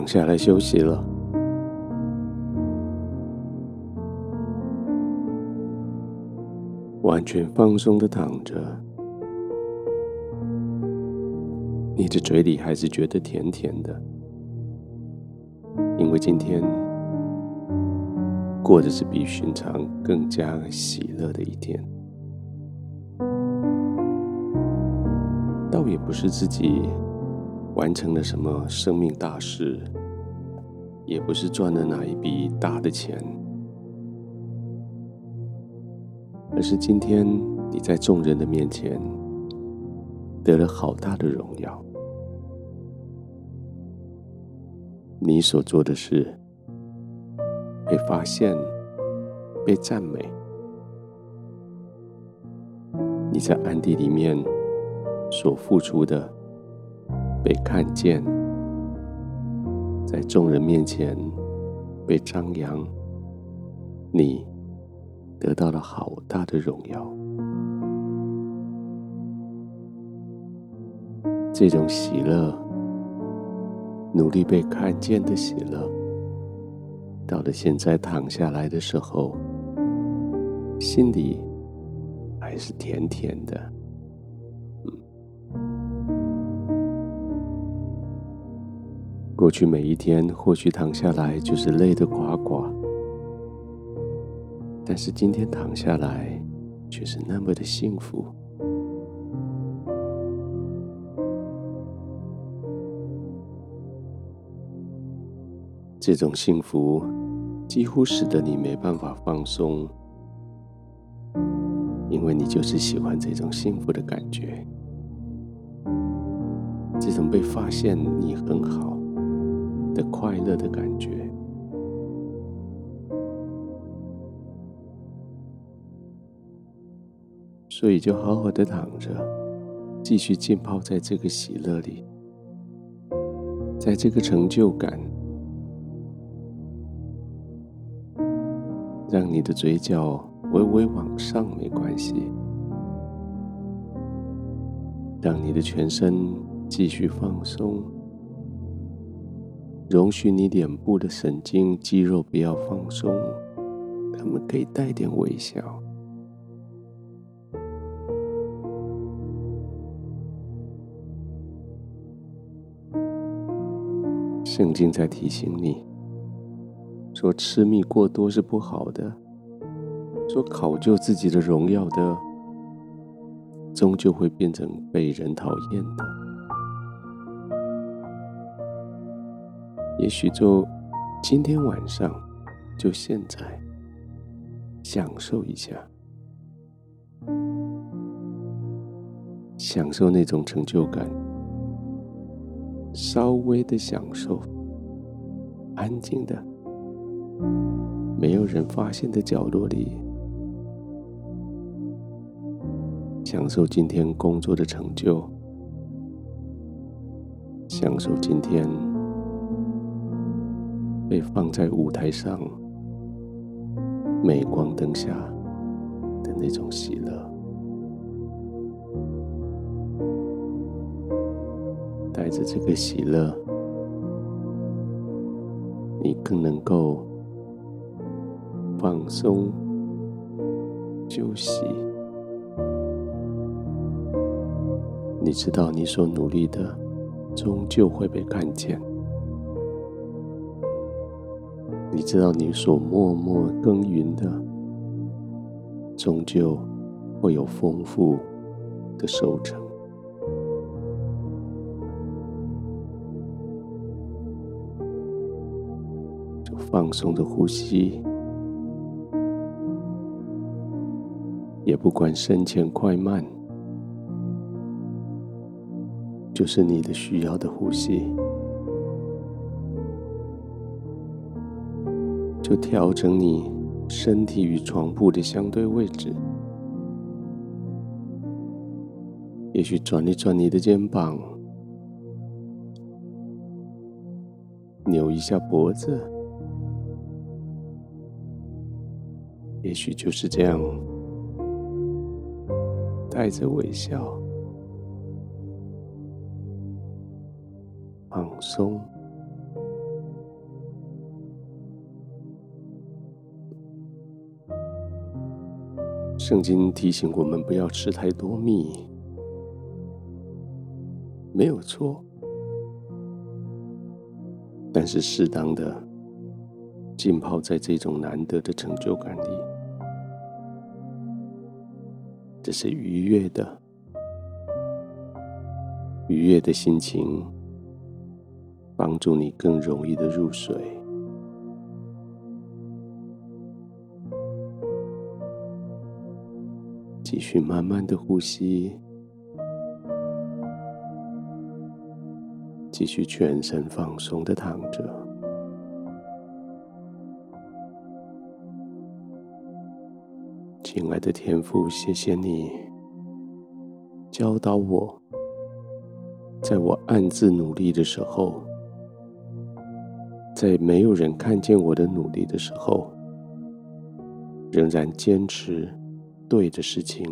躺下来休息了，完全放松的躺着，你的嘴里还是觉得甜甜的，因为今天过的是比寻常更加喜乐的一天，倒也不是自己。完成了什么生命大事，也不是赚了哪一笔大的钱，而是今天你在众人的面前得了好大的荣耀。你所做的事被发现、被赞美，你在暗地里面所付出的。被看见，在众人面前被张扬，你得到了好大的荣耀。这种喜乐，努力被看见的喜乐，到了现在躺下来的时候，心里还是甜甜的。过去每一天，或许躺下来就是累得呱呱，但是今天躺下来却是那么的幸福。这种幸福几乎使得你没办法放松，因为你就是喜欢这种幸福的感觉，这种被发现你很好。的快乐的感觉，所以就好好的躺着，继续浸泡在这个喜乐里，在这个成就感，让你的嘴角微微往上没关系，让你的全身继续放松。容许你脸部的神经肌肉不要放松，他们可以带点微笑。圣经在提醒你，说吃蜜过多是不好的，说考究自己的荣耀的，终究会变成被人讨厌的。也许就今天晚上，就现在，享受一下，享受那种成就感，稍微的享受，安静的，没有人发现的角落里，享受今天工作的成就，享受今天。被放在舞台上，镁光灯下的那种喜乐，带着这个喜乐，你更能够放松休息。你知道，你所努力的，终究会被看见。你知道，你所默默耕耘的，终究会有丰富的收成。就放松的呼吸，也不管深浅快慢，就是你的需要的呼吸。就调整你身体与床铺的相对位置，也许转一转你的肩膀，扭一下脖子，也许就是这样，带着微笑，放松，圣经提醒我们不要吃太多蜜，没有错。但是适当的浸泡在这种难得的成就感里，这是愉悦的，愉悦的心情，帮助你更容易的入睡。续慢慢的呼吸，继续全身放松的躺着。亲爱的天父，谢谢你教导我，在我暗自努力的时候，在没有人看见我的努力的时候，仍然坚持。对的事情，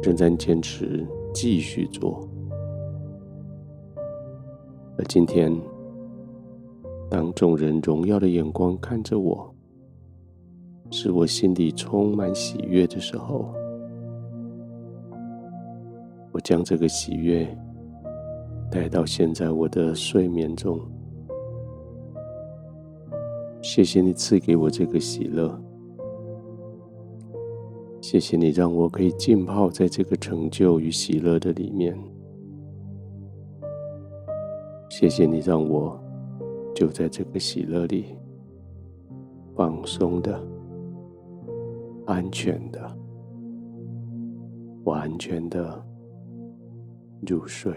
仍然坚持继续做。而今天，当众人荣耀的眼光看着我，使我心里充满喜悦的时候，我将这个喜悦带到现在我的睡眠中。谢谢你赐给我这个喜乐。谢谢你让我可以浸泡在这个成就与喜乐的里面。谢谢你让我就在这个喜乐里放松的、安全的、完全的入睡。